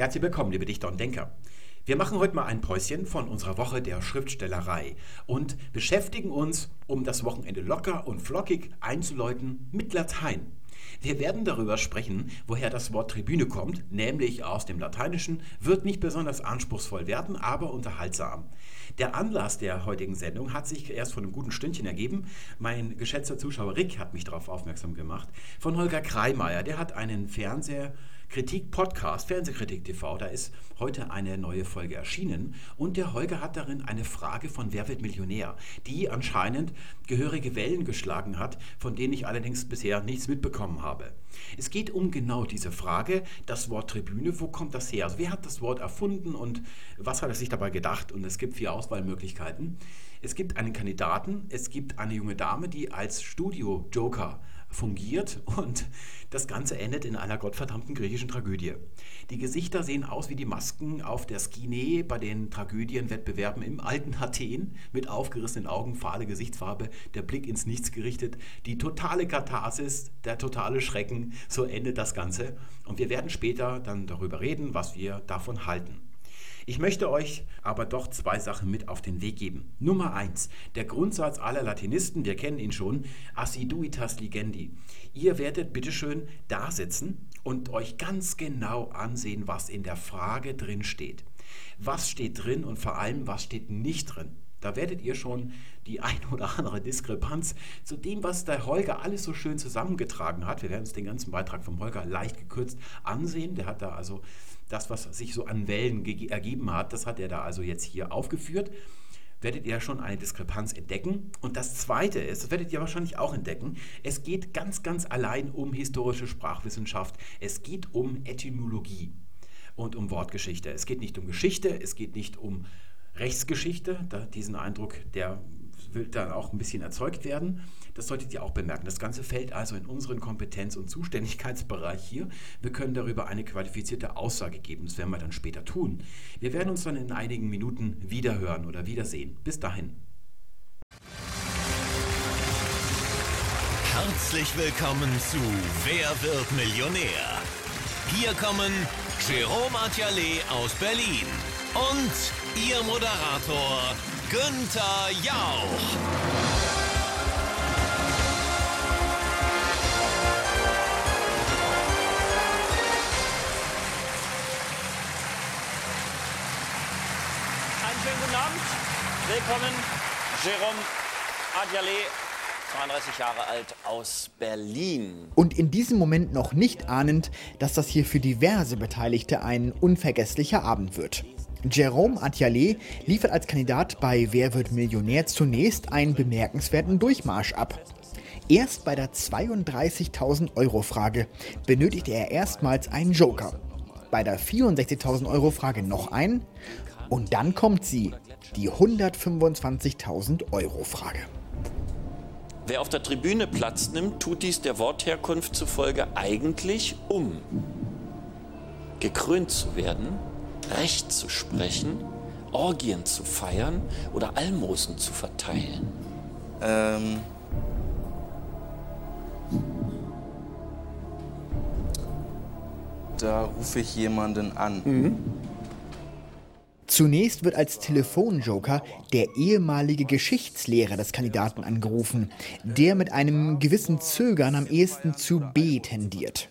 Herzlich willkommen, liebe Dichter und Denker. Wir machen heute mal ein Päuschen von unserer Woche der Schriftstellerei und beschäftigen uns, um das Wochenende locker und flockig einzuläuten, mit Latein. Wir werden darüber sprechen, woher das Wort Tribüne kommt, nämlich aus dem Lateinischen, wird nicht besonders anspruchsvoll werden, aber unterhaltsam. Der Anlass der heutigen Sendung hat sich erst vor einem guten Stündchen ergeben. Mein geschätzter Zuschauer Rick hat mich darauf aufmerksam gemacht. Von Holger Kreimeier, der hat einen Fernseher Kritik-Podcast, Fernsehkritik TV. Da ist heute eine neue Folge erschienen und der Holger hat darin eine Frage von Wer wird Millionär, die anscheinend gehörige Wellen geschlagen hat, von denen ich allerdings bisher nichts mitbekommen habe. Es geht um genau diese Frage, das Wort Tribüne, wo kommt das her? Also wer hat das Wort erfunden und was hat er sich dabei gedacht? Und es gibt vier Auswahlmöglichkeiten. Es gibt einen Kandidaten, es gibt eine junge Dame, die als Studio-Joker fungiert und das Ganze endet in einer gottverdammten griechischen Tragödie. Die Gesichter sehen aus wie die Masken auf der Skine bei den Tragödienwettbewerben im alten Athen mit aufgerissenen Augen, fahle Gesichtsfarbe, der Blick ins Nichts gerichtet, die totale Katharsis, der totale Schrecken, so endet das Ganze. Und wir werden später dann darüber reden, was wir davon halten. Ich möchte euch aber doch zwei Sachen mit auf den Weg geben. Nummer eins, der Grundsatz aller Latinisten, wir kennen ihn schon, assiduitas ligendi. Ihr werdet bitteschön da sitzen und euch ganz genau ansehen, was in der Frage drin steht. Was steht drin und vor allem, was steht nicht drin. Da werdet ihr schon die ein oder andere Diskrepanz zu dem, was der Holger alles so schön zusammengetragen hat. Wir werden uns den ganzen Beitrag vom Holger leicht gekürzt ansehen. Der hat da also das, was sich so an Wellen ergeben hat, das hat er da also jetzt hier aufgeführt. Werdet ihr schon eine Diskrepanz entdecken. Und das Zweite ist, das werdet ihr wahrscheinlich auch entdecken, es geht ganz, ganz allein um historische Sprachwissenschaft. Es geht um Etymologie und um Wortgeschichte. Es geht nicht um Geschichte, es geht nicht um Rechtsgeschichte. Diesen Eindruck, der will dann auch ein bisschen erzeugt werden. Das solltet ihr auch bemerken. Das Ganze fällt also in unseren Kompetenz- und Zuständigkeitsbereich hier. Wir können darüber eine qualifizierte Aussage geben. Das werden wir dann später tun. Wir werden uns dann in einigen Minuten wiederhören oder wiedersehen. Bis dahin. Herzlich willkommen zu Wer wird Millionär? Hier kommen Jerome Attialet aus Berlin und Ihr Moderator Günther Jauch. Willkommen, Jérôme Adjalé, 32 Jahre alt aus Berlin. Und in diesem Moment noch nicht ahnend, dass das hier für diverse Beteiligte ein unvergesslicher Abend wird. Jerome Attialet liefert als Kandidat bei Wer wird Millionär zunächst einen bemerkenswerten Durchmarsch ab. Erst bei der 32.000 Euro Frage benötigte er erstmals einen Joker. Bei der 64.000 Euro Frage noch einen. Und dann kommt sie, die 125.000 Euro Frage. Wer auf der Tribüne Platz nimmt, tut dies der Wortherkunft zufolge eigentlich, um gekrönt zu werden, Recht zu sprechen, Orgien zu feiern oder Almosen zu verteilen? Ähm. Da rufe ich jemanden an. Zunächst wird als Telefonjoker der ehemalige Geschichtslehrer des Kandidaten angerufen, der mit einem gewissen Zögern am ehesten zu B tendiert.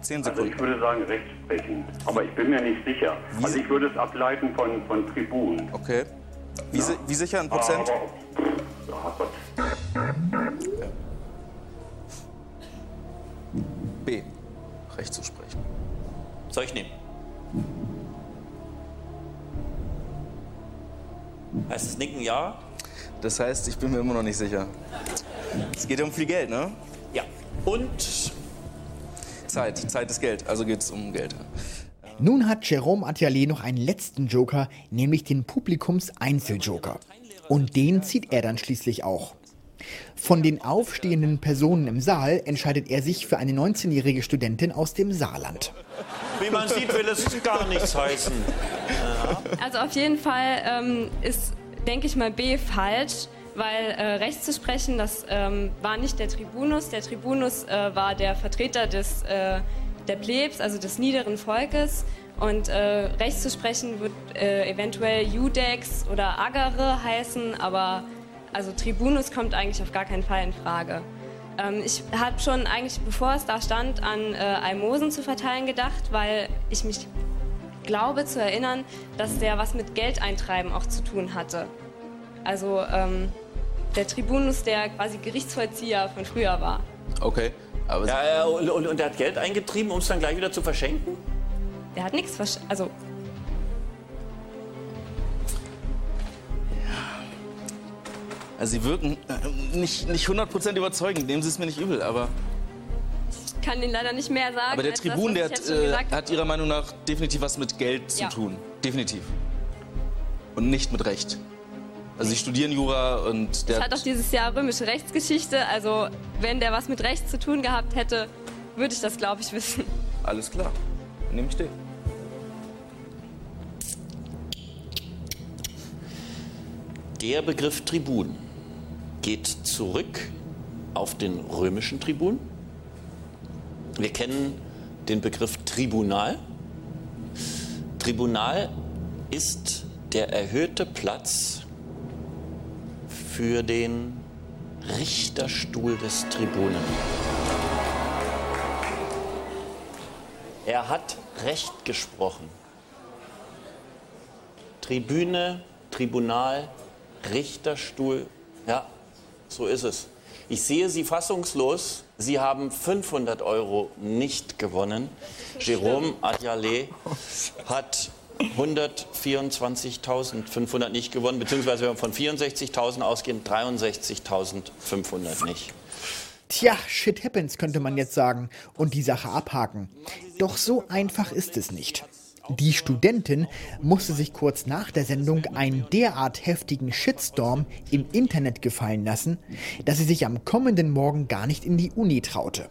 Zehn Also ich würde sagen rechtsprechend, aber ich bin mir nicht sicher. Also ich würde es ableiten von, von Tribun. Okay. Wie, si wie sicher ein Prozent? Aber, ja, Gott. B. Recht zu sprechen. Soll ich nehmen? Heißt es Nicken ja? Das heißt, ich bin mir immer noch nicht sicher. Es geht ja um viel Geld, ne? Ja. Und Zeit. Zeit ist Geld. Also geht es um Geld. Nun hat Jerome Attialet noch einen letzten Joker, nämlich den Publikums-Einzeljoker. Und den zieht er dann schließlich auch. Von den aufstehenden Personen im Saal entscheidet er sich für eine 19-jährige Studentin aus dem Saarland. Wie man sieht, will es gar nichts heißen. Also auf jeden Fall ähm, ist, denke ich mal, B falsch, weil äh, Recht zu sprechen, das ähm, war nicht der Tribunus. Der Tribunus äh, war der Vertreter des, äh, der Plebs, also des niederen Volkes. Und äh, rechts zu sprechen wird äh, eventuell Judex oder Agere heißen, aber also Tribunus kommt eigentlich auf gar keinen Fall in Frage. Ähm, ich habe schon eigentlich, bevor es da stand, an äh, Almosen zu verteilen gedacht, weil ich mich glaube zu erinnern, dass der was mit Geldeintreiben auch zu tun hatte. Also ähm, der Tribunus, der quasi Gerichtsvollzieher von früher war. Okay. Aber Ja, ja, und, und, und er hat Geld eingetrieben, um es dann gleich wieder zu verschenken? Der hat nichts versch... Also, also Sie wirken äh, nicht, nicht 100% überzeugend, nehmen Sie es mir nicht übel, aber, ich kann Ihnen leider nicht mehr sagen. aber der das, Tribun, was der hat, äh, hat. Ihrer Meinung nach definitiv was mit Geld zu Ja. tun. Definitiv. Und nicht mit Recht. Also Sie studieren Jura und der Ich hatte auch dieses Jahr römische Rechtsgeschichte. Also, wenn der was mit Recht zu tun gehabt hätte, würde ich das, glaube ich, wissen. Alles klar. Nehme ich den. Der Begriff Tribun geht zurück auf den römischen Tribun. Wir kennen den Begriff Tribunal. Tribunal ist der erhöhte Platz für den Richterstuhl des Tribunen. Er hat Recht gesprochen. Tribüne, Tribunal, Richterstuhl. Ja, so ist es. Ich sehe Sie fassungslos. Sie haben 500 Euro nicht gewonnen. Jérôme Adjalé hat 124.500 nicht gewonnen, beziehungsweise wenn wir von 64.000 ausgehen, 63.500 nicht. Tja, shit happens, könnte man jetzt sagen und die Sache abhaken. Doch so einfach ist es nicht. Die Studentin musste sich kurz nach der Sendung einen derart heftigen Shitstorm im Internet gefallen lassen, dass sie sich am kommenden Morgen gar nicht in die Uni traute.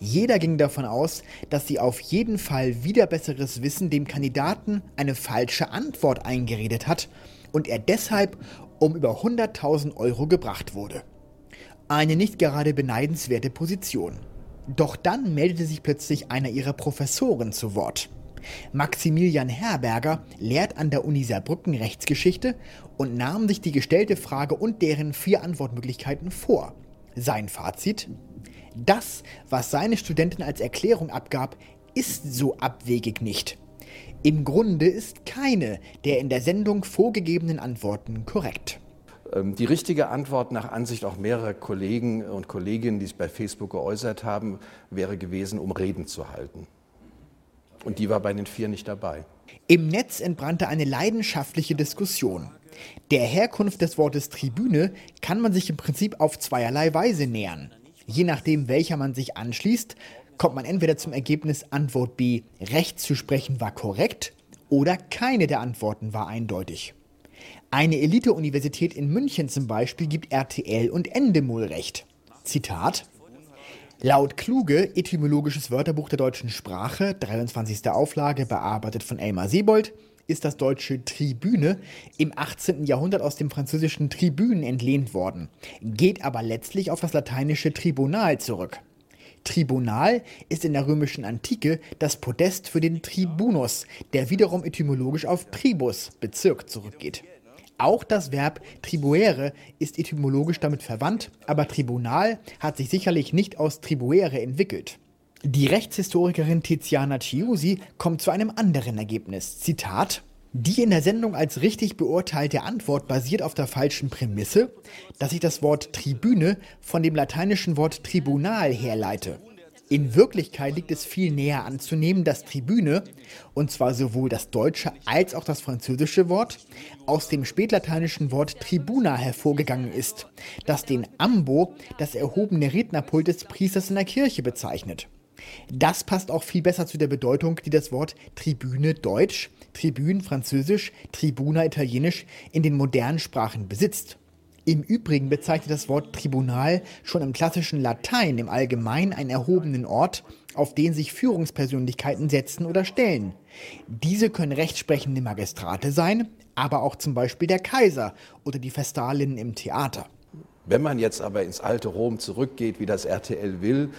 Jeder ging davon aus, dass sie auf jeden Fall wieder besseres Wissen dem Kandidaten eine falsche Antwort eingeredet hat und er deshalb um über 100.000 Euro gebracht wurde. Eine nicht gerade beneidenswerte Position. Doch dann meldete sich plötzlich einer ihrer Professoren zu Wort. Maximilian Herberger lehrt an der Uni Saarbrücken Rechtsgeschichte und nahm sich die gestellte Frage und deren vier Antwortmöglichkeiten vor. Sein Fazit? Das, was seine Studentin als Erklärung abgab, ist so abwegig nicht. Im Grunde ist keine der in der Sendung vorgegebenen Antworten korrekt. Ähm, Die richtige Antwort nach Ansicht auch mehrerer Kollegen und Kolleginnen, die es bei Facebook geäußert haben, wäre gewesen, um Reden zu halten. Und die war bei den vier nicht dabei. Im Netz entbrannte eine leidenschaftliche Diskussion. Der Herkunft des Wortes Tribüne kann man sich im Prinzip auf zweierlei Weise nähern. Je nachdem, welcher man sich anschließt, kommt man entweder zum Ergebnis Antwort B, Recht zu sprechen war korrekt, oder keine der Antworten war eindeutig. Eine Elite-Universität in München zum Beispiel gibt RTL und Endemol recht. Zitat Laut Kluge, etymologisches Wörterbuch der deutschen Sprache, 23. Auflage, bearbeitet von Elmar Sebold, ist das deutsche Tribüne im 18. Jahrhundert aus dem französischen Tribünen entlehnt worden, geht aber letztlich auf das lateinische Tribunal zurück. Tribunal ist in der römischen Antike das Podest für den Tribunus, der wiederum etymologisch auf Tribus, Bezirk, zurückgeht. Auch das Verb tribuere ist etymologisch damit verwandt, aber Tribunal hat sich sicherlich nicht aus tribuere entwickelt. Die Rechtshistorikerin Tiziana Chiusi kommt zu einem anderen Ergebnis. Zitat die in der Sendung als richtig beurteilte Antwort basiert auf der falschen Prämisse, dass sich das Wort Tribüne von dem lateinischen Wort Tribunal herleite. In Wirklichkeit liegt es viel näher anzunehmen, dass Tribüne, und zwar sowohl das deutsche als auch das französische Wort, aus dem spätlateinischen Wort Tribuna hervorgegangen ist, das den Ambo, das erhobene Rednerpult des Priesters in der Kirche, bezeichnet. Das passt auch viel besser zu der Bedeutung, die das Wort Tribüne Deutsch, Tribün Französisch, Tribuna Italienisch in den modernen Sprachen besitzt. Im Übrigen bezeichnet das Wort Tribunal schon im klassischen Latein im Allgemeinen einen erhobenen Ort, auf den sich Führungspersönlichkeiten setzen oder stellen. Diese können rechtsprechende Magistrate sein, aber auch zum Beispiel der Kaiser oder die Vestalinnen im Theater. Wenn man jetzt aber ins alte Rom zurückgeht, wie das RTL will,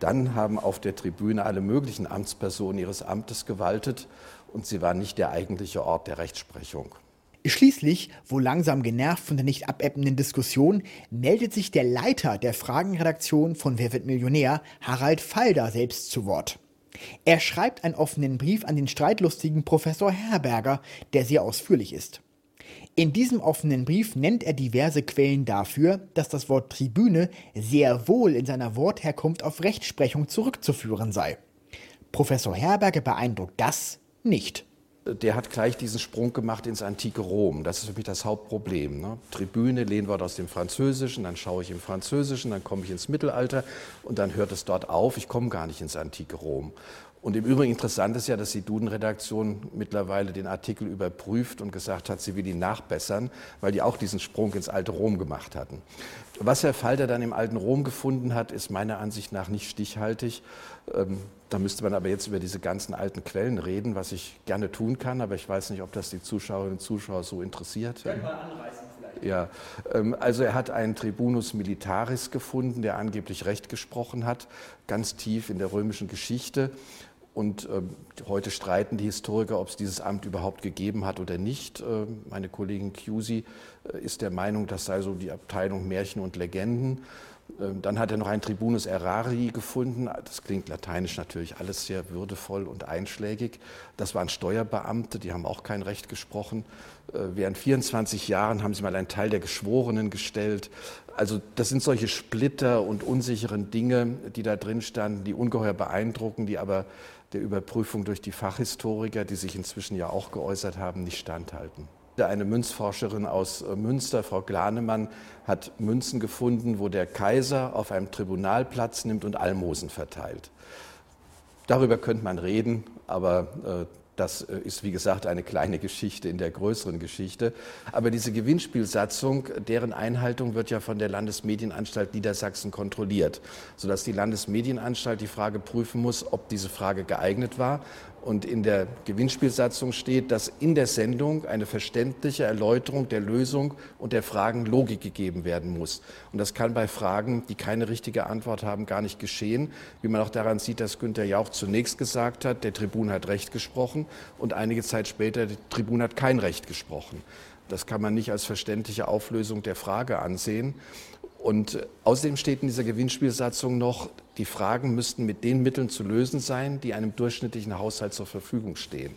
Dann haben auf der Tribüne alle möglichen Amtspersonen ihres Amtes gewaltet und sie war nicht der eigentliche Ort der Rechtsprechung. Schließlich, wohl langsam genervt von der nicht abebbenden Diskussion, meldet sich der Leiter der Fragenredaktion von Wer wird Millionär, Harald Falder, selbst zu Wort. Er schreibt einen offenen Brief an den streitlustigen Professor Herberger, der sehr ausführlich ist. In diesem offenen Brief nennt er diverse Quellen dafür, dass das Wort Tribüne sehr wohl in seiner Wortherkunft auf Rechtsprechung zurückzuführen sei. Professor Herberger beeindruckt das nicht der hat gleich diesen Sprung gemacht ins antike Rom. Das ist für mich das Hauptproblem. Ne? Tribüne, Lehnwort aus dem Französischen, dann schaue ich im Französischen, dann komme ich ins Mittelalter und dann hört es dort auf. Ich komme gar nicht ins antike Rom. Und im Übrigen interessant ist ja, dass die Duden-Redaktion mittlerweile den Artikel überprüft und gesagt hat, sie will ihn nachbessern, weil die auch diesen Sprung ins alte Rom gemacht hatten. Was Herr Falter dann im alten Rom gefunden hat, ist meiner Ansicht nach nicht stichhaltig. Ähm, da müsste man aber jetzt über diese ganzen alten Quellen reden, was ich gerne tun kann, aber ich weiß nicht, ob das die Zuschauerinnen und Zuschauer so interessiert. Können wir anreißen vielleicht. Ja, ähm, also er hat einen Tribunus Militaris gefunden, der angeblich Recht gesprochen hat, ganz tief in der römischen Geschichte. Und äh, heute streiten die Historiker, ob es dieses Amt überhaupt gegeben hat oder nicht. Äh, meine Kollegin Cusi äh, ist der Meinung, das sei so die Abteilung Märchen und Legenden. Ähm, dann hat er noch einen Tribunus Errari gefunden. Das klingt lateinisch natürlich alles sehr würdevoll und einschlägig. Das waren Steuerbeamte, die haben auch kein Recht gesprochen. Äh, während 24 Jahren haben sie mal einen Teil der Geschworenen gestellt. Also das sind solche Splitter und unsicheren Dinge, die da drin standen, die ungeheuer beeindrucken, die aber der Überprüfung durch die Fachhistoriker, die sich inzwischen ja auch geäußert haben, nicht standhalten. Eine Münzforscherin aus äh, Münster, Frau Glanemann, hat Münzen gefunden, wo der Kaiser auf einem Tribunal Platz nimmt und Almosen verteilt. Darüber könnte man reden, aber äh, das äh, ist, wie gesagt, eine kleine Geschichte in der größeren Geschichte. Aber diese Gewinnspielsatzung, deren Einhaltung wird ja von der Landesmedienanstalt Niedersachsen kontrolliert, sodass die Landesmedienanstalt die Frage prüfen muss, ob diese Frage geeignet war und in der Gewinnspielsatzung steht, dass in der Sendung eine verständliche Erläuterung der Lösung und der Fragen Logik gegeben werden muss. Und das kann bei Fragen, die keine richtige Antwort haben, gar nicht geschehen. Wie man auch daran sieht, dass Günter Jauch zunächst gesagt hat, der Tribun hat Recht gesprochen und einige Zeit später, der Tribun hat kein Recht gesprochen. Das kann man nicht als verständliche Auflösung der Frage ansehen. Und außerdem steht in dieser Gewinnspielsatzung noch, die Fragen müssten mit den Mitteln zu lösen sein, die einem durchschnittlichen Haushalt zur Verfügung stehen.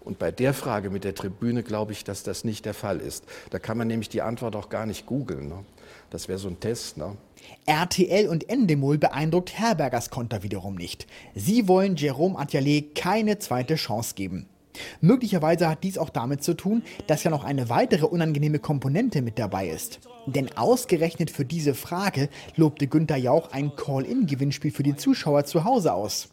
Und bei der Frage mit der Tribüne glaube ich, dass das nicht der Fall ist. Da kann man nämlich die Antwort auch gar nicht googeln. Ne? Das wäre so ein Test. Ne? RTL und Endemol beeindruckt Herbergers Konter wiederum nicht. Sie wollen Jerome Atelier keine zweite Chance geben. Möglicherweise hat dies auch damit zu tun, dass ja noch eine weitere unangenehme Komponente mit dabei ist. Denn ausgerechnet für diese Frage lobte Günther Jauch ein Call-in-Gewinnspiel für die Zuschauer zu Hause aus.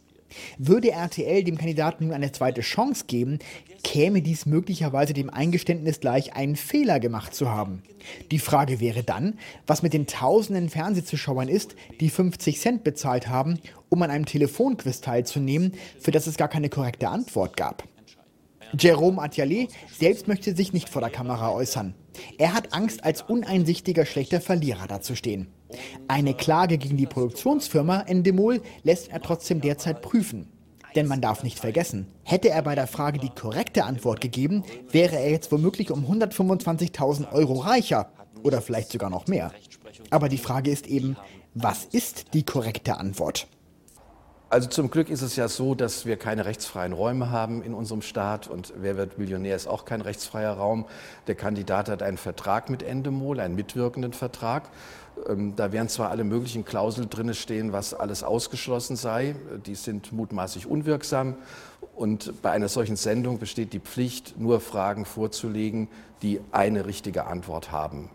Würde RTL dem Kandidaten nun eine zweite Chance geben, käme dies möglicherweise dem Eingeständnis gleich, einen Fehler gemacht zu haben. Die Frage wäre dann, was mit den tausenden Fernsehzuschauern ist, die 50 Cent bezahlt haben, um an einem Telefonquiz teilzunehmen, für das es gar keine korrekte Antwort gab. Jerome Atelier selbst möchte sich nicht vor der Kamera äußern. Er hat Angst, als uneinsichtiger schlechter Verlierer dazustehen. Eine Klage gegen die Produktionsfirma Endemol lässt er trotzdem derzeit prüfen. Denn man darf nicht vergessen, hätte er bei der Frage die korrekte Antwort gegeben, wäre er jetzt womöglich um 125.000 Euro reicher oder vielleicht sogar noch mehr. Aber die Frage ist eben, was ist die korrekte Antwort? Also zum Glück ist es ja so, dass wir keine rechtsfreien Räume haben in unserem Staat und Wer wird Millionär ist auch kein rechtsfreier Raum. Der Kandidat hat einen Vertrag mit Endemol, einen mitwirkenden Vertrag. Ähm, da werden zwar alle möglichen Klauseln drin stehen, was alles ausgeschlossen sei. Die sind mutmaßlich unwirksam. Und bei einer solchen Sendung besteht die Pflicht, nur Fragen vorzulegen, die eine richtige Antwort haben.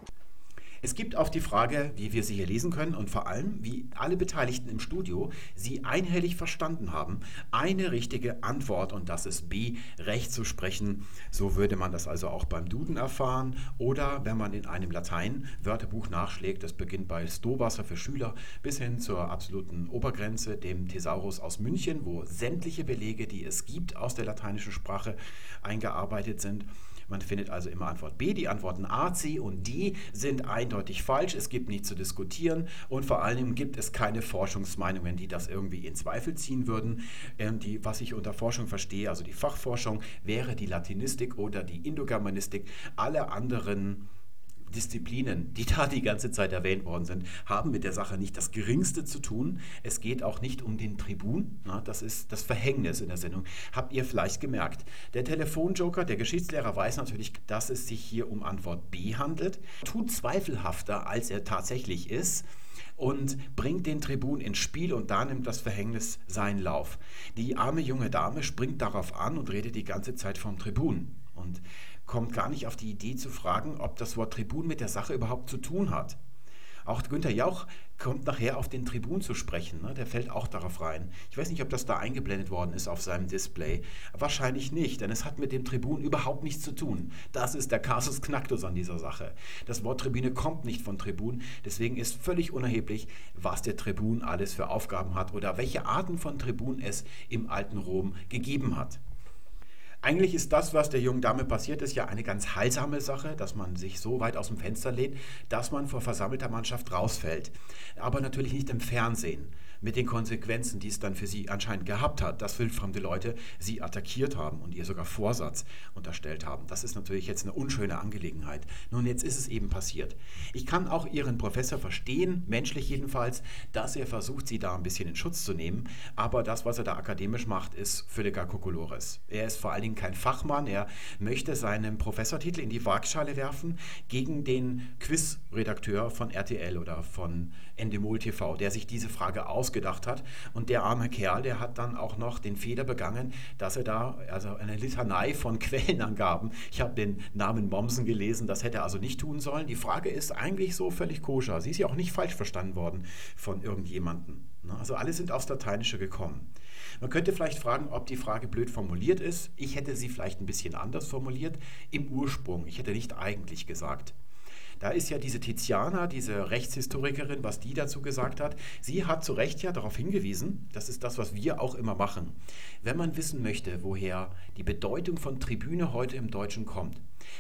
Es gibt auf die Frage, wie wir sie hier lesen können und vor allem, wie alle Beteiligten im Studio sie einhellig verstanden haben, eine richtige Antwort und das ist B, Recht zu sprechen. So würde man das also auch beim Duden erfahren oder wenn man in einem Latein-Wörterbuch nachschlägt, das beginnt bei Stowasser für Schüler bis hin zur absoluten Obergrenze, dem Thesaurus aus München, wo sämtliche Belege, die es gibt aus der lateinischen Sprache, eingearbeitet sind Man findet also immer Antwort B. Die Antworten A, C und D sind eindeutig falsch. Es gibt nichts zu diskutieren und vor allem gibt es keine Forschungsmeinungen, die das irgendwie in Zweifel ziehen würden. Ähm, die, was ich unter Forschung verstehe, also die Fachforschung, wäre die Latinistik oder die Indogermanistik. Alle anderen Disziplinen, die da die ganze Zeit erwähnt worden sind, haben mit der Sache nicht das Geringste zu tun. Es geht auch nicht um den Tribun. Na, das ist das Verhängnis in der Sendung. Habt ihr vielleicht gemerkt? Der Telefonjoker, der Geschichtslehrer, weiß natürlich, dass es sich hier um Antwort B handelt, tut zweifelhafter, als er tatsächlich ist und bringt den Tribun ins Spiel und da nimmt das Verhängnis seinen Lauf. Die arme junge Dame springt darauf an und redet die ganze Zeit vom Tribun. Und kommt gar nicht auf die Idee zu fragen, ob das Wort Tribun mit der Sache überhaupt zu tun hat. Auch Günther Jauch kommt nachher auf den Tribun zu sprechen. Ne? Der fällt auch darauf rein. Ich weiß nicht, ob das da eingeblendet worden ist auf seinem Display. Wahrscheinlich nicht, denn es hat mit dem Tribun überhaupt nichts zu tun. Das ist der Casus Knacktus an dieser Sache. Das Wort Tribüne kommt nicht von Tribun. Deswegen ist völlig unerheblich, was der Tribun alles für Aufgaben hat oder welche Arten von Tribun es im alten Rom gegeben hat. Eigentlich ist das, was der jungen Dame passiert ist, ja eine ganz heilsame Sache, dass man sich so weit aus dem Fenster lehnt, dass man vor versammelter Mannschaft rausfällt. Aber natürlich nicht im Fernsehen mit den Konsequenzen, die es dann für sie anscheinend gehabt hat, dass wildfremde Leute sie attackiert haben und ihr sogar Vorsatz unterstellt haben. Das ist natürlich jetzt eine unschöne Angelegenheit. Nun, jetzt ist es eben passiert. Ich kann auch Ihren Professor verstehen, menschlich jedenfalls, dass er versucht, sie da ein bisschen in Schutz zu nehmen, aber das, was er da akademisch macht, ist völliger Kokolores. Er ist vor allen Dingen kein Fachmann, er möchte seinen Professortitel in die Waagschale werfen gegen den Quizredakteur von RTL oder von Endemol TV, der sich diese Frage ausgedacht hat. Und der arme Kerl, der hat dann auch noch den Fehler begangen, dass er da, also eine Litanei von Quellenangaben, ich habe den Namen Mommsen gelesen, das hätte er also nicht tun sollen. Die Frage ist eigentlich so völlig koscher. Sie ist ja auch nicht falsch verstanden worden von irgendjemandem. Ne? Also alle sind aufs Lateinische gekommen. Man könnte vielleicht fragen, ob die Frage blöd formuliert ist. Ich hätte sie vielleicht ein bisschen anders formuliert. Im Ursprung. Ich hätte nicht eigentlich gesagt. Da ist ja diese Tiziana, diese Rechtshistorikerin, was die dazu gesagt hat. Sie hat zu Recht ja darauf hingewiesen, das ist das, was wir auch immer machen. Wenn man wissen möchte, woher die Bedeutung von Tribüne heute im Deutschen kommt,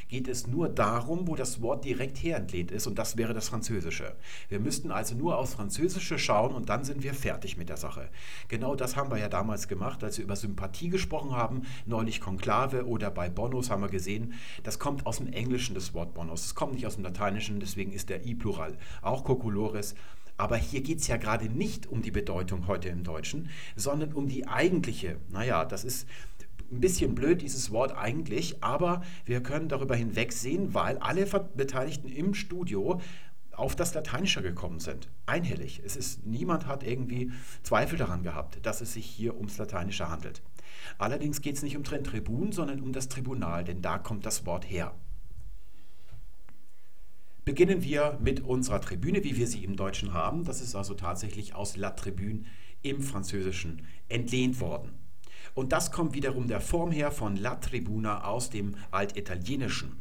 geht es nur darum, wo das Wort direkt herentlehnt ist und das wäre das Französische. Wir müssten also nur aufs Französische schauen und dann sind wir fertig mit der Sache. Genau das haben wir ja damals gemacht, als wir über Sympathie gesprochen haben, neulich Konklave oder bei Bonus haben wir gesehen, das kommt aus dem Englischen, das Wort Bonus. Es kommt nicht aus dem Lateinischen, deswegen ist der I-Plural auch Cocolores. Aber hier geht es ja gerade nicht um die Bedeutung heute im Deutschen, sondern um die eigentliche. Naja, das ist ein bisschen blöd, dieses Wort eigentlich, aber wir können darüber hinwegsehen, weil alle Beteiligten im Studio auf das Lateinische gekommen sind. Einhellig. Es ist, niemand hat irgendwie Zweifel daran gehabt, dass es sich hier ums Lateinische handelt. Allerdings geht es nicht um den Tribun, sondern um das Tribunal, denn da kommt das Wort her. Beginnen wir mit unserer Tribüne, wie wir sie im Deutschen haben. Das ist also tatsächlich aus La Tribune im Französischen entlehnt worden. Und das kommt wiederum der Form her von La Tribuna aus dem Altitalienischen.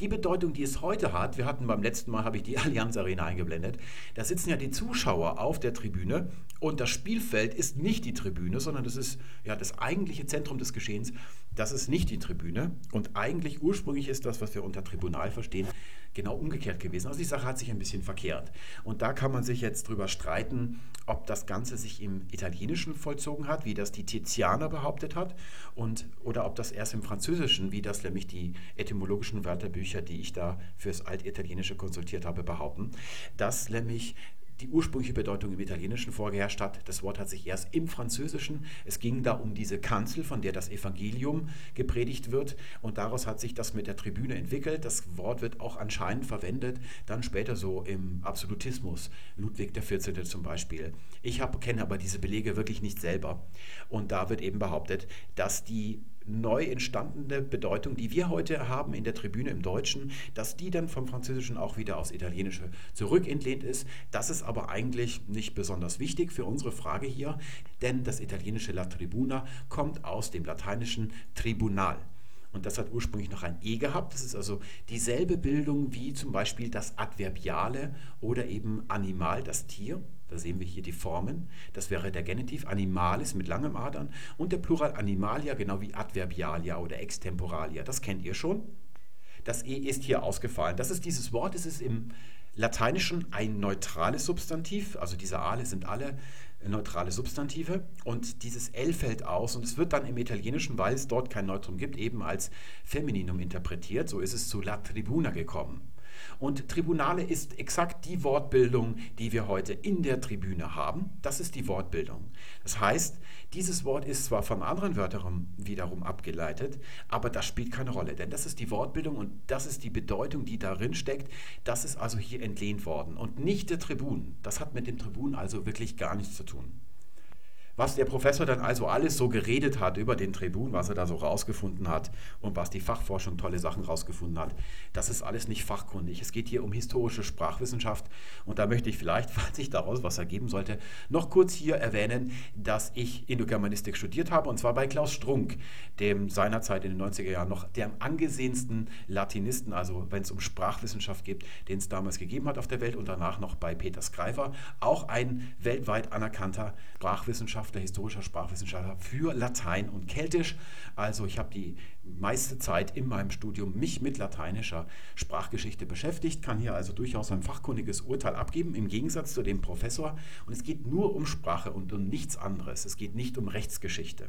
Die Bedeutung, die es heute hat, wir hatten beim letzten Mal, habe ich die Allianz Arena eingeblendet, da sitzen ja die Zuschauer auf der Tribüne und das Spielfeld ist nicht die Tribüne, sondern das ist ja das eigentliche Zentrum des Geschehens. Das ist nicht die Tribüne und eigentlich ursprünglich ist das, was wir unter Tribunal verstehen, genau umgekehrt gewesen. Also die Sache hat sich ein bisschen verkehrt. Und da kann man sich jetzt drüber streiten, ob das Ganze sich im Italienischen vollzogen hat, wie das die Tizianer behauptet hat, und, oder ob das erst im Französischen, wie das nämlich die etymologischen Wörterbücher, die ich da fürs Altitalienische konsultiert habe, behaupten, dass nämlich die ursprüngliche Bedeutung im Italienischen vorgeherrscht hat. Das Wort hat sich erst im Französischen, es ging da um diese Kanzel, von der das Evangelium gepredigt wird und daraus hat sich das mit der Tribüne entwickelt. Das Wort wird auch anscheinend verwendet, dann später so im Absolutismus, Ludwig XIV. zum Beispiel. Ich kenne aber diese Belege wirklich nicht selber und da wird eben behauptet, dass die neu entstandene Bedeutung, die wir heute haben in der Tribüne im Deutschen, dass die dann vom Französischen auch wieder aufs Italienische zurückentlehnt ist. Das ist aber eigentlich nicht besonders wichtig für unsere Frage hier, denn das italienische La Tribuna kommt aus dem lateinischen Tribunal. Und das hat ursprünglich noch ein E gehabt. Das ist also dieselbe Bildung wie zum Beispiel das Adverbiale oder eben Animal, das Tier. Da sehen wir hier die Formen. Das wäre der Genitiv animalis mit langem Adern und der Plural animalia, genau wie adverbialia oder extemporalia. Das kennt ihr schon. Das E ist hier ausgefallen. Das ist dieses Wort, es ist im Lateinischen ein neutrales Substantiv, also diese Ale sind alle neutrale Substantive und dieses L fällt aus und es wird dann im Italienischen, weil es dort kein Neutrum gibt, eben als Femininum interpretiert. So ist es zu La Tribuna gekommen. Und Tribunale ist exakt die Wortbildung, die wir heute in der Tribüne haben. Das ist die Wortbildung. Das heißt, dieses Wort ist zwar von anderen Wörtern wiederum abgeleitet, aber das spielt keine Rolle, denn das ist die Wortbildung und das ist die Bedeutung, die darin steckt. Das ist also hier entlehnt worden und nicht der Tribun. Das hat mit dem Tribun also wirklich gar nichts zu tun. Was der Professor dann also alles so geredet hat über den Tribun, was er da so rausgefunden hat und was die Fachforschung tolle Sachen rausgefunden hat, das ist alles nicht fachkundig. Es geht hier um historische Sprachwissenschaft und da möchte ich vielleicht, falls sich daraus was ergeben sollte, noch kurz hier erwähnen, dass ich Indogermanistik studiert habe und zwar bei Klaus Strunk, dem seinerzeit in den 90er Jahren noch der am angesehensten Latinisten, also wenn es um Sprachwissenschaft geht, den es damals gegeben hat auf der Welt und danach noch bei Peter Skreifer, auch ein weltweit anerkannter Sprachwissenschaftler Wissenschaftler, historischer Sprachwissenschaftler für Latein und Keltisch. Also ich habe die meiste Zeit in meinem Studium mich mit lateinischer Sprachgeschichte beschäftigt, kann hier also durchaus ein fachkundiges Urteil abgeben, im Gegensatz zu dem Professor. Und es geht nur um Sprache und um nichts anderes. Es geht nicht um Rechtsgeschichte.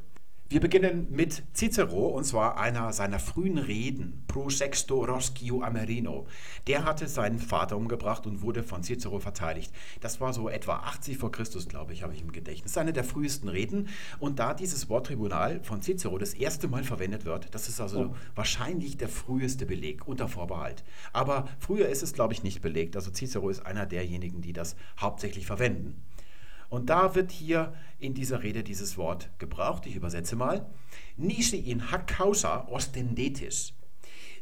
Wir beginnen mit Cicero und zwar einer seiner frühen Reden, Pro Sexto Roscio Amerino. Der hatte seinen Vater umgebracht und wurde von Cicero verteidigt. Das war so etwa 80 vor Christus, glaube ich, habe ich im Gedächtnis. Das ist eine der frühesten Reden und da dieses Wort Tribunal von Cicero das erste Mal verwendet wird, das ist also oh. wahrscheinlich der früheste Beleg unter Vorbehalt. Aber früher ist es, glaube ich, nicht belegt. Also Cicero ist einer derjenigen, die das hauptsächlich verwenden. Und da wird hier in dieser Rede dieses Wort gebraucht. Ich übersetze mal. Nisi in hac causa ostendetis.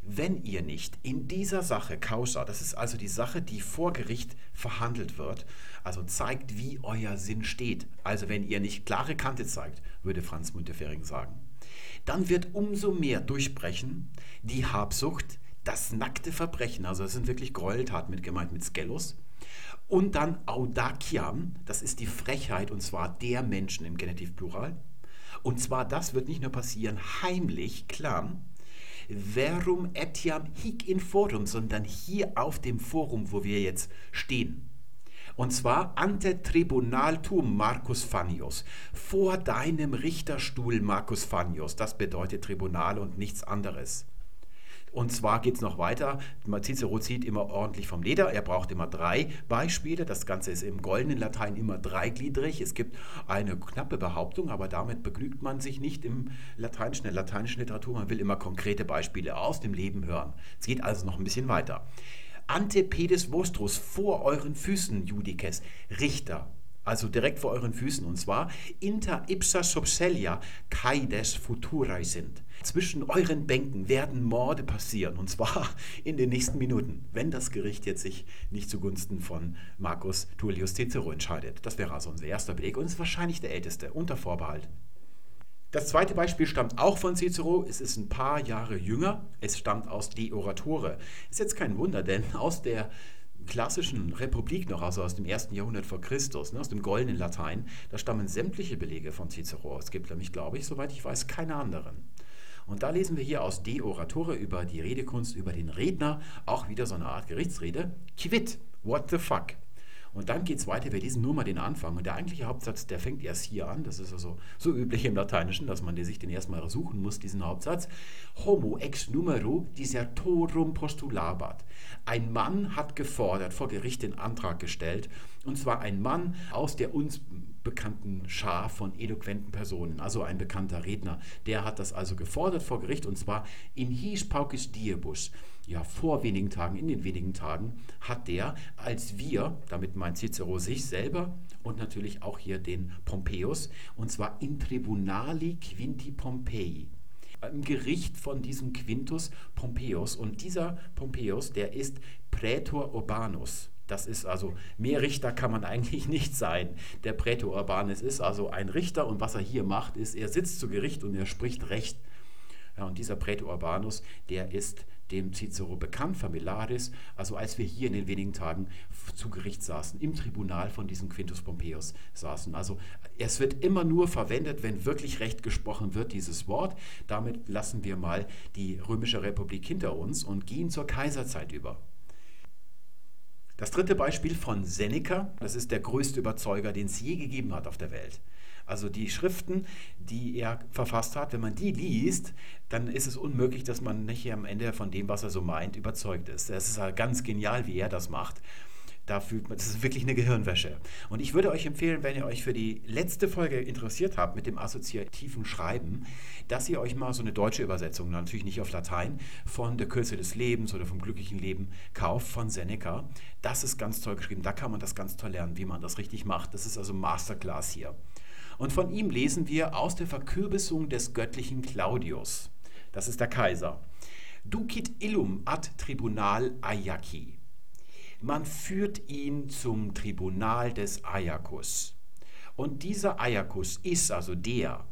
Wenn ihr nicht in dieser Sache causa, das ist also die Sache, die vor Gericht verhandelt wird, also zeigt, wie euer Sinn steht. Also wenn ihr nicht klare Kante zeigt, würde Franz Müntefering sagen, dann wird umso mehr durchbrechen die Habsucht, das nackte Verbrechen, also das sind wirklich Gräueltaten mit gemeint mit Skellos, und dann Audakiam, das ist die Frechheit und zwar der Menschen im Genitiv Plural. Und zwar das wird nicht nur passieren heimlich, klar, verum etiam hic in forum, sondern hier auf dem Forum, wo wir jetzt stehen. Und zwar ante tribunaltum Marcus Fannius, vor deinem Richterstuhl Marcus Fannius. Das bedeutet Tribunal und nichts anderes. Und zwar geht es noch weiter. Cicero zieht immer ordentlich vom Leder. Er braucht immer drei Beispiele. Das Ganze ist im goldenen Latein immer dreigliedrig. Es gibt eine knappe Behauptung, aber damit begnügt man sich nicht im Lateinischen, in der lateinischen Literatur. Man will immer konkrete Beispiele aus dem Leben hören. Es geht also noch ein bisschen weiter. Ante pedes vostros, vor euren Füßen, Judikes, Richter, also direkt vor euren Füßen, und zwar inter ipsa subsellia caides futurae sind. Zwischen euren Bänken werden Morde passieren, und zwar in den nächsten Minuten, wenn das Gericht jetzt sich nicht zugunsten von Marcus Tullius Cicero entscheidet. Das wäre also unser erster Beleg und ist wahrscheinlich der älteste, unter Vorbehalt. Das zweite Beispiel stammt auch von Cicero. Es ist ein paar Jahre jünger. Es stammt aus De Oratore. Ist jetzt kein Wunder, denn aus der klassischen Republik noch, also aus dem ersten Jahrhundert vor Christus, ne, aus dem goldenen Latein, da stammen sämtliche Belege von Cicero. Es gibt nämlich, glaube ich, soweit ich weiß, keine anderen. Und da lesen wir hier aus De Oratore über die Redekunst, über den Redner, auch wieder so eine Art Gerichtsrede. Quit, what the fuck? Und dann geht es weiter, wir lesen nur mal den Anfang. Und der eigentliche Hauptsatz, der fängt erst hier an. Das ist also so üblich im Lateinischen, dass man sich den erstmal suchen muss, diesen Hauptsatz. Homo ex numero disertorum postulabat. Ein Mann hat gefordert, vor Gericht den Antrag gestellt. Und zwar ein Mann aus der uns bekannten Schar von eloquenten Personen, also ein bekannter Redner. Der hat das also gefordert vor Gericht und zwar in his paucis diebus ja, vor wenigen Tagen, in den wenigen Tagen, hat der, als wir, damit meint Cicero sich selber und natürlich auch hier den Pompeius, und zwar in Tribunali Quinti Pompei, im Gericht von diesem Quintus Pompeius. Und dieser Pompeius, der ist Prätor Urbanus. Das ist also, mehr Richter kann man eigentlich nicht sein. Der Prätor Urbanus ist also ein Richter und was er hier macht, ist, er sitzt zu Gericht und er spricht Recht. Ja, und dieser Prätor Urbanus, der ist dem Cicero bekannt, Famillaris, also als wir hier in den wenigen Tagen zu Gericht saßen, im Tribunal von diesem Quintus Pompeius saßen. Also es wird immer nur verwendet, wenn wirklich Recht gesprochen wird, dieses Wort. Damit lassen wir mal die Römische Republik hinter uns und gehen zur Kaiserzeit über. Das dritte Beispiel von Seneca, das ist der größte Überzeuger, den es je gegeben hat auf der Welt. Also die Schriften, die er verfasst hat, wenn man die liest, dann ist es unmöglich, dass man nicht am Ende von dem, was er so meint, überzeugt ist. Es ist halt ganz genial, wie er das macht. Da fühlt man, das ist wirklich eine Gehirnwäsche. Und ich würde euch empfehlen, wenn ihr euch für die letzte Folge interessiert habt mit dem assoziativen Schreiben, dass ihr euch mal so eine deutsche Übersetzung, natürlich nicht auf Latein, von Der Kürze des Lebens oder vom glücklichen Leben kauft von Seneca. Das ist ganz toll geschrieben. Da kann man das ganz toll lernen, wie man das richtig macht. Das ist also Masterclass hier. Und von ihm lesen wir aus der Verkürbissung des göttlichen Claudius. Das ist der Kaiser. Ducit illum ad tribunal Ajaci. Man führt ihn zum Tribunal des Ajakus. Und dieser Ajakus ist also der,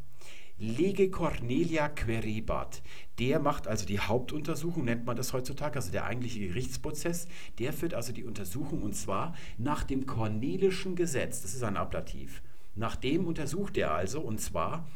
Lege Cornelia queribat. Der macht also die Hauptuntersuchung, nennt man das heutzutage, also der eigentliche Gerichtsprozess. Der führt also die Untersuchung und zwar nach dem Cornelischen Gesetz. Das ist ein Ablativ. Nach dem untersucht er also, und zwar,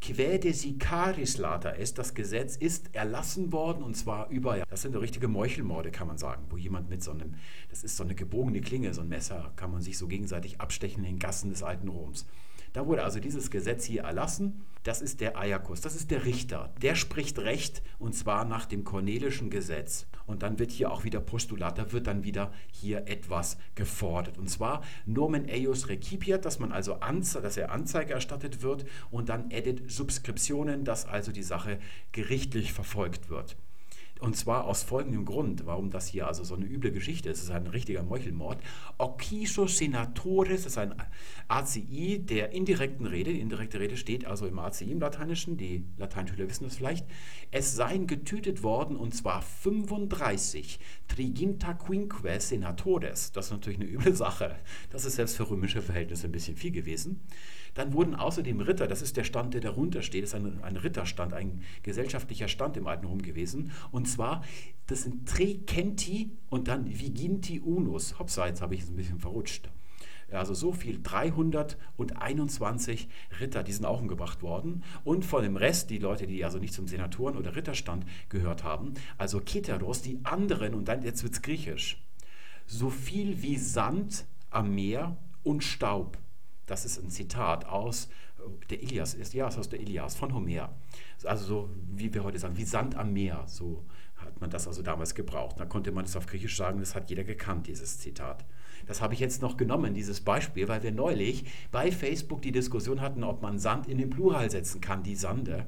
Quäde sicaris lata est, das Gesetz ist erlassen worden, und zwar über, das sind so richtige Meuchelmorde, kann man sagen, wo jemand mit so einem, das ist so eine gebogene Klinge, so ein Messer, kann man sich so gegenseitig abstechen in den Gassen des alten Roms. Da wurde also dieses Gesetz hier erlassen. Das ist der Ajakus, das ist der Richter. Der spricht Recht und zwar nach dem Cornelischen Gesetz. Und dann wird hier auch wieder Postulat, da wird dann wieder hier etwas gefordert. Und zwar Nomen eius recipiat, dass man also Anze dass er Anzeige erstattet wird und dann edit Subskriptionen, dass also die Sache gerichtlich verfolgt wird. Und zwar aus folgendem Grund, warum das hier also so eine üble Geschichte ist. Es ist ein richtiger Meuchelmord. Occiso senatores, ist ein ACI der indirekten Rede. Die indirekte Rede steht also im ACI im Lateinischen. Die Lateinschüler wissen das vielleicht. Es seien getötet worden und zwar 35 Triginta quinque senatores. Das ist natürlich eine üble Sache. Das ist selbst für römische Verhältnisse ein bisschen viel gewesen. Dann wurden außerdem Ritter, das ist der Stand, der darunter steht, das ist ein, ein Ritterstand, ein gesellschaftlicher Stand im alten Rom gewesen. Und zwar, das sind Trecenti und dann Viginti Unus. Hoppsa, jetzt habe ich es ein bisschen verrutscht. Also so viel, 321 Ritter, die sind auch umgebracht worden. Und von dem Rest, die Leute, die also nicht zum Senatoren- oder Ritterstand gehört haben, also Keteros, die anderen, und dann jetzt wird es griechisch, so viel wie Sand am Meer und Staub. Das ist ein Zitat aus äh, der Ilias, ist, ja, aus der Ilias von Homer. Also so, wie wir heute sagen, wie Sand am Meer, so hat man das also damals gebraucht. Da konnte man es auf Griechisch sagen, das hat jeder gekannt, dieses Zitat. Das habe ich jetzt noch genommen, dieses Beispiel, weil wir neulich bei Facebook die Diskussion hatten, ob man Sand in den Plural setzen kann, die Sande.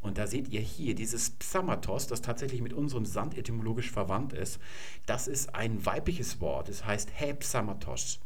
Und da seht ihr hier dieses Psamatos, das tatsächlich mit unserem Sand etymologisch verwandt ist. Das ist ein weibliches Wort, es heißt Hepsamatos.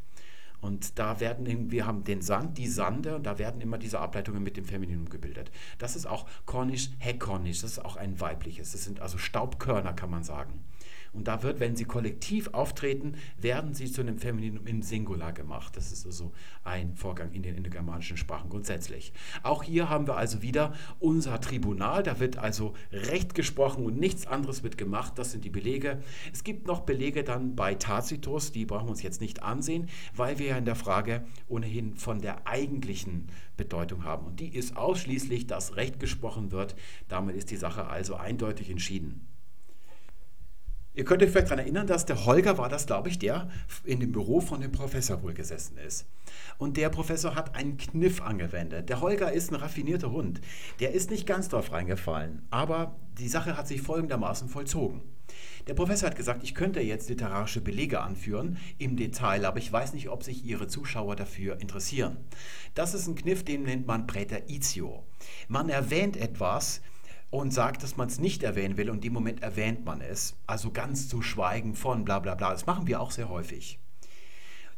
Und da werden, wir haben den Sand, die Sande, und da werden immer diese Ableitungen mit dem Femininum gebildet. Das ist auch Kornisch, Hekornisch, das ist auch ein weibliches. Das sind also Staubkörner, kann man sagen. Und da wird, wenn sie kollektiv auftreten, werden sie zu einem Femininum im Singular gemacht. Das ist also ein Vorgang in den indogermanischen Sprachen grundsätzlich. Auch hier haben wir also wieder unser Tribunal. Da wird also Recht gesprochen und nichts anderes wird gemacht. Das sind die Belege. Es gibt noch Belege dann bei Tacitus, die brauchen wir uns jetzt nicht ansehen, weil wir ja in der Frage ohnehin von der eigentlichen Bedeutung haben. Und die ist ausschließlich, dass Recht gesprochen wird. Damit ist die Sache also eindeutig entschieden. Ihr könnt euch vielleicht daran erinnern, dass der Holger war das, glaube ich, der in dem Büro von dem Professor wohl gesessen ist. Und der Professor hat einen Kniff angewendet. Der Holger ist ein raffinierter Hund. Der ist nicht ganz drauf reingefallen, aber die Sache hat sich folgendermaßen vollzogen. Der Professor hat gesagt, ich könnte jetzt literarische Belege anführen im Detail, aber ich weiß nicht, ob sich Ihre Zuschauer dafür interessieren. Das ist ein Kniff, den nennt man Präteritio. Man erwähnt etwas, und sagt, dass man es nicht erwähnen will und in dem Moment erwähnt man es. Also ganz zu schweigen von bla bla bla. Das machen wir auch sehr häufig.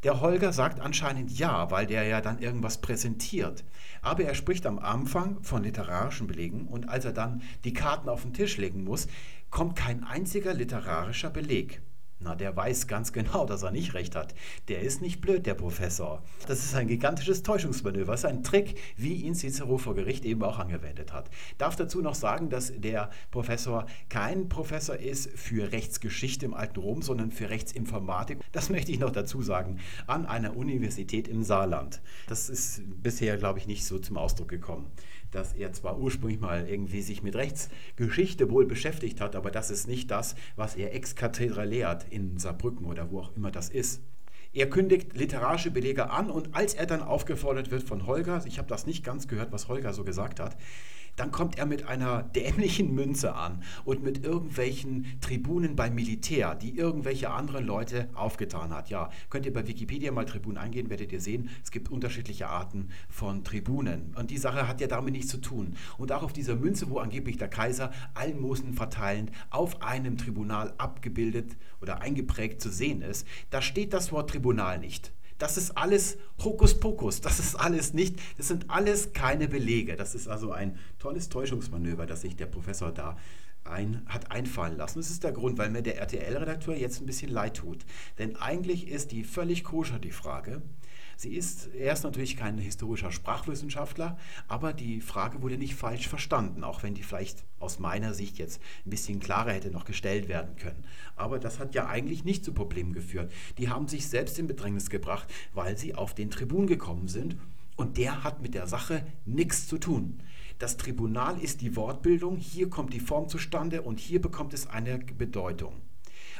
Der Holger sagt anscheinend ja, weil der ja dann irgendwas präsentiert. Aber er spricht am Anfang von literarischen Belegen und als er dann die Karten auf den Tisch legen muss, kommt kein einziger literarischer Beleg. Na, der weiß ganz genau, dass er nicht recht hat. Der ist nicht blöd, der Professor. Das ist ein gigantisches Täuschungsmanöver. Das ist ein Trick, wie ihn Cicero vor Gericht eben auch angewendet hat. Darf dazu noch sagen, dass der Professor kein Professor ist für Rechtsgeschichte im alten Rom, sondern für Rechtsinformatik. Das möchte ich noch dazu sagen, an einer Universität im Saarland. Das ist bisher, glaube ich, nicht so zum Ausdruck gekommen dass er zwar ursprünglich mal irgendwie sich mit Rechtsgeschichte wohl beschäftigt hat, aber das ist nicht das, was er ex cathedra lehrt in Saarbrücken oder wo auch immer das ist. Er kündigt literarische Belege an und als er dann aufgefordert wird von Holger, ich habe das nicht ganz gehört, was Holger so gesagt hat, dann kommt er mit einer dämlichen Münze an und mit irgendwelchen Tribunen beim Militär, die irgendwelche anderen Leute aufgetan hat. Ja, könnt ihr bei Wikipedia mal Tribunen eingehen, werdet ihr sehen, es gibt unterschiedliche Arten von Tribunen. Und die Sache hat ja damit nichts zu tun. Und auch auf dieser Münze, wo angeblich der Kaiser Almosen verteilend auf einem Tribunal abgebildet oder eingeprägt zu sehen ist, da steht das Wort Tribunal nicht. Das ist alles Hokuspokus. Das ist alles nicht, das sind alles keine Belege. Das ist also ein tolles Täuschungsmanöver, das sich der Professor da ein, hat einfallen lassen. Das ist der Grund, weil mir der RTL-Redakteur jetzt ein bisschen leid tut. Denn eigentlich ist die völlig koscher die Frage, Sie ist, er ist natürlich kein historischer Sprachwissenschaftler, aber die Frage wurde nicht falsch verstanden, auch wenn die vielleicht aus meiner Sicht jetzt ein bisschen klarer hätte noch gestellt werden können. Aber das hat ja eigentlich nicht zu Problemen geführt. Die haben sich selbst in Bedrängnis gebracht, weil sie auf den Tribun gekommen sind und der hat mit der Sache nichts zu tun. Das Tribunal ist die Wortbildung, hier kommt die Form zustande und hier bekommt es eine Bedeutung.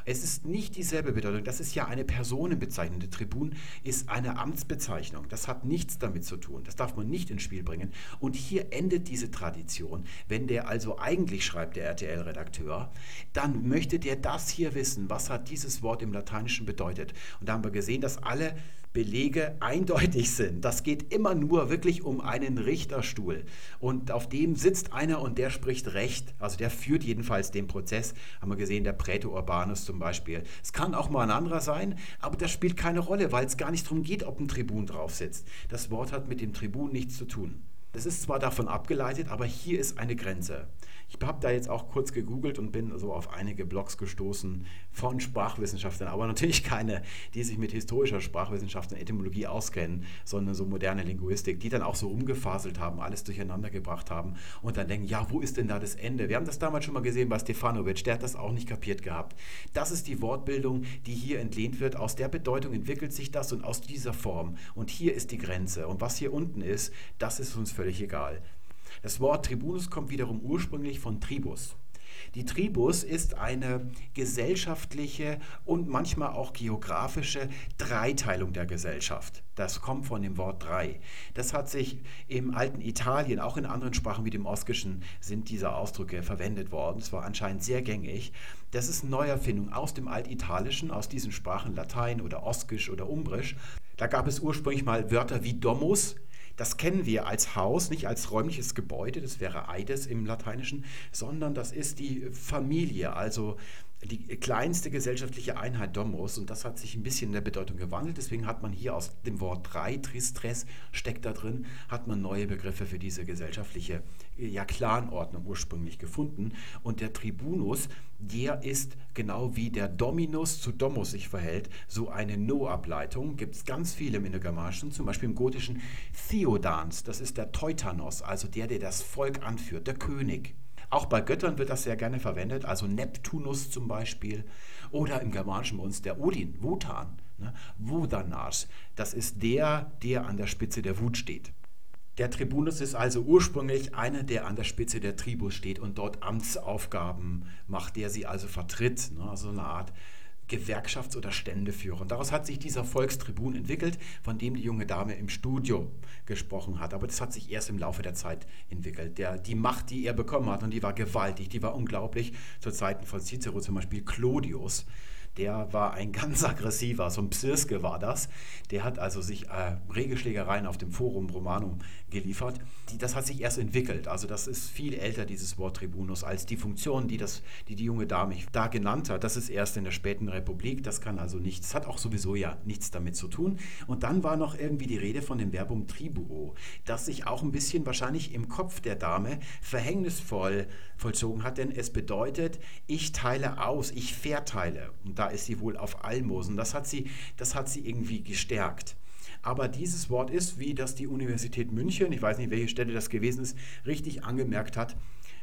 Es ist nicht dieselbe Bedeutung. Das ist ja eine Personenbezeichnung. Der Tribun ist eine Amtsbezeichnung. Das hat nichts damit zu tun. Das darf man nicht ins Spiel bringen. Und hier endet diese Tradition. Wenn der also eigentlich schreibt, der RTL-Redakteur, dann möchte der das hier wissen. Was hat dieses Wort im Lateinischen bedeutet? Und da haben wir gesehen, dass alle Belege eindeutig sind. Das geht immer nur wirklich um einen Richterstuhl. Und auf dem sitzt einer und der spricht Recht. Also der führt jedenfalls den Prozess. Haben wir gesehen, der Prätor Urbanus zum Beispiel. Es kann auch mal ein anderer sein, aber das spielt keine Rolle, weil es gar nicht darum geht, ob ein Tribun drauf sitzt. Das Wort hat mit dem Tribun nichts zu tun. Das ist zwar davon abgeleitet, aber hier ist eine Grenze. Ich habe da jetzt auch kurz gegoogelt und bin so auf einige Blogs gestoßen von Sprachwissenschaftlern, aber natürlich keine, die sich mit historischer Sprachwissenschaft und Etymologie auskennen, sondern so moderne Linguistik, die dann auch so rumgefaselt haben, alles durcheinander gebracht haben und dann denken, ja, wo ist denn da das Ende? Wir haben das damals schon mal gesehen bei Stefanovic, der hat das auch nicht kapiert gehabt. Das ist die Wortbildung, die hier entlehnt wird. Aus der Bedeutung entwickelt sich das und aus dieser Form. Und hier ist die Grenze. Und was hier unten ist, das ist uns völlig egal. Das Wort Tribunus kommt wiederum ursprünglich von Tribus. Die Tribus ist eine gesellschaftliche und manchmal auch geografische Dreiteilung der Gesellschaft. Das kommt von dem Wort drei. Das hat sich im alten Italien, auch in anderen Sprachen wie dem Oskischen, sind diese Ausdrücke verwendet worden. Es war anscheinend sehr gängig. Das ist eine Neuerfindung aus dem Altitalischen, aus diesen Sprachen Latein oder Oskisch oder Umbrisch. Da gab es ursprünglich mal Wörter wie Domus, das kennen wir als Haus, nicht als räumliches Gebäude, das wäre Eides im Lateinischen, sondern das ist die Familie, also die kleinste gesellschaftliche Einheit Domus und das hat sich ein bisschen in der Bedeutung gewandelt. Deswegen hat man hier aus dem Wort drei, Tristres steckt da drin, hat man neue Begriffe für diese gesellschaftliche ja, Clanordnung ursprünglich gefunden. Und der Tribunus, der ist genau wie der Dominus zu Domus sich verhält, so eine No-Ableitung. Gibt es ganz viele im Innergermanischen, zum Beispiel im gotischen Theodans, das ist der Teutanos, also der, der das Volk anführt, der König. Auch bei Göttern wird das sehr gerne verwendet, also Neptunus zum Beispiel. Oder im Germanischen bei uns der Odin, Wotan, ne? Wodanas. Das ist der, der an der Spitze der Wut steht. Der Tribunus ist also ursprünglich einer, der an der Spitze der Tribus steht und dort Amtsaufgaben macht, der sie also vertritt. Ne? Also eine Art Gewerkschafts- oder Ständeführer. Und daraus hat sich dieser Volkstribun entwickelt, von dem die junge Dame im Studio gesprochen hat. Aber das hat sich erst im Laufe der Zeit entwickelt. Der, die Macht, die er bekommen hat, und die war gewaltig, die war unglaublich. Zu Zeiten von Cicero zum Beispiel Clodius der war ein ganz aggressiver, so ein Psirske war das. Der hat also sich äh, Regelschlägereien auf dem Forum Romanum geliefert. Die, das hat sich erst entwickelt. Also das ist viel älter, dieses Wort Tribunus, als die Funktion, die, das, die die junge Dame da genannt hat. Das ist erst in der späten Republik. Das kann also nichts, hat auch sowieso ja nichts damit zu tun. Und dann war noch irgendwie die Rede von dem Verbum tribuo, das sich auch ein bisschen wahrscheinlich im Kopf der Dame verhängnisvoll vollzogen hat, denn es bedeutet, ich teile aus, ich verteile. Und da ist sie wohl auf Almosen. Das hat sie, das hat sie irgendwie gestärkt. Aber dieses Wort ist, wie das die Universität München, ich weiß nicht, welche Stelle das gewesen ist, richtig angemerkt hat,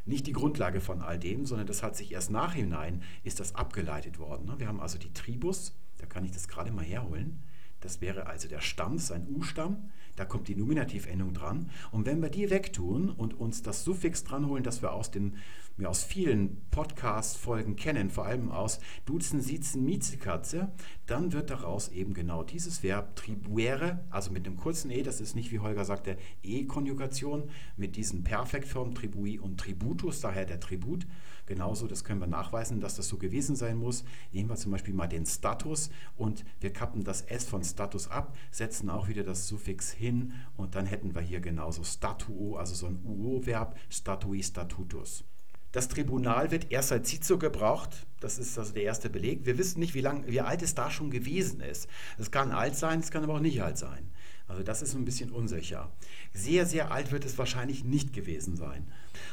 nicht die Grundlage von all dem, sondern das hat sich erst nachhinein, ist das abgeleitet worden. Ne? Wir haben also die Tribus, da kann ich das gerade mal herholen. Das wäre also der Stamm, das ist ein U-Stamm. Da kommt die Nominativendung dran. Und wenn wir die wegtun und uns das Suffix dranholen, das wir aus, den, wir aus vielen Podcast-Folgen kennen, vor allem aus Duzen, Siezen, Miezekatze, dann wird daraus eben genau dieses Verb tribuere, also mit einem kurzen E, das ist nicht, wie Holger sagte, E-Konjugation, mit diesen Perfektformen tribui und tributus, daher der Tribut. Genauso, das können wir nachweisen, dass das so gewesen sein muss. Nehmen wir zum Beispiel mal den Status und wir kappen das S von Status ab, setzen auch wieder das Suffix hin und dann hätten wir hier genauso statuo, also so ein UO-Verb, statui statutus. Das Tribunal wird erst seit Cicero gebraucht. Das ist also der erste Beleg. Wir wissen nicht, wie, lang, wie alt es da schon gewesen ist. Es kann alt sein, es kann aber auch nicht alt sein. Also das ist ein bisschen unsicher. Sehr, sehr alt wird es wahrscheinlich nicht gewesen sein.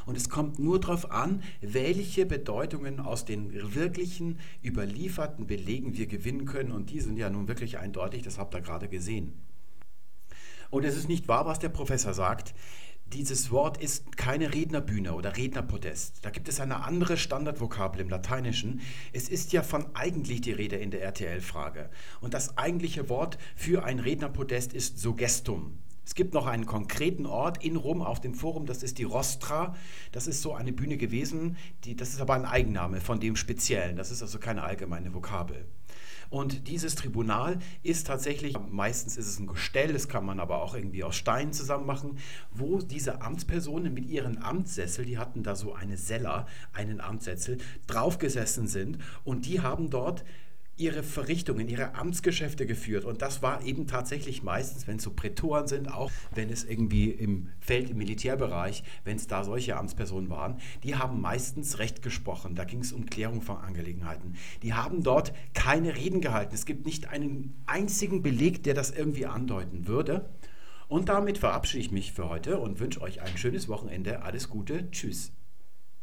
Und es kommt nur darauf an, welche Bedeutungen aus den wirklichen überlieferten Belegen wir gewinnen können. Und die sind ja nun wirklich eindeutig, das habt ihr gerade gesehen. Und es ist nicht wahr, was der Professor sagt. Dieses Wort ist keine Rednerbühne oder Rednerpodest. Da gibt es eine andere Standardvokabel im Lateinischen. Es ist ja von eigentlich die Rede in der RTL-Frage. Und das eigentliche Wort für ein Rednerpodest ist Sogestum. Es gibt noch einen konkreten Ort in Rom auf dem Forum, das ist die Rostra. Das ist so eine Bühne gewesen, die, das ist aber ein Eigenname von dem Speziellen. Das ist also keine allgemeine Vokabel. Und dieses Tribunal ist tatsächlich, meistens ist es ein Gestell, das kann man aber auch irgendwie aus Stein zusammen machen, wo diese Amtspersonen mit ihren Amtssessel, die hatten da so eine Sella, einen Amtssessel, draufgesessen sind und die haben dort ihre Verrichtungen, ihre Amtsgeschäfte geführt. Und das war eben tatsächlich meistens, wenn es so Prätoren sind, auch wenn es irgendwie im Feld, im Militärbereich, wenn es da solche Amtspersonen waren, die haben meistens Recht gesprochen. Da ging es um Klärung von Angelegenheiten. Die haben dort keine Reden gehalten. Es gibt nicht einen einzigen Beleg, der das irgendwie andeuten würde. Und damit verabschiede ich mich für heute und wünsche euch ein schönes Wochenende. Alles Gute. Tschüss.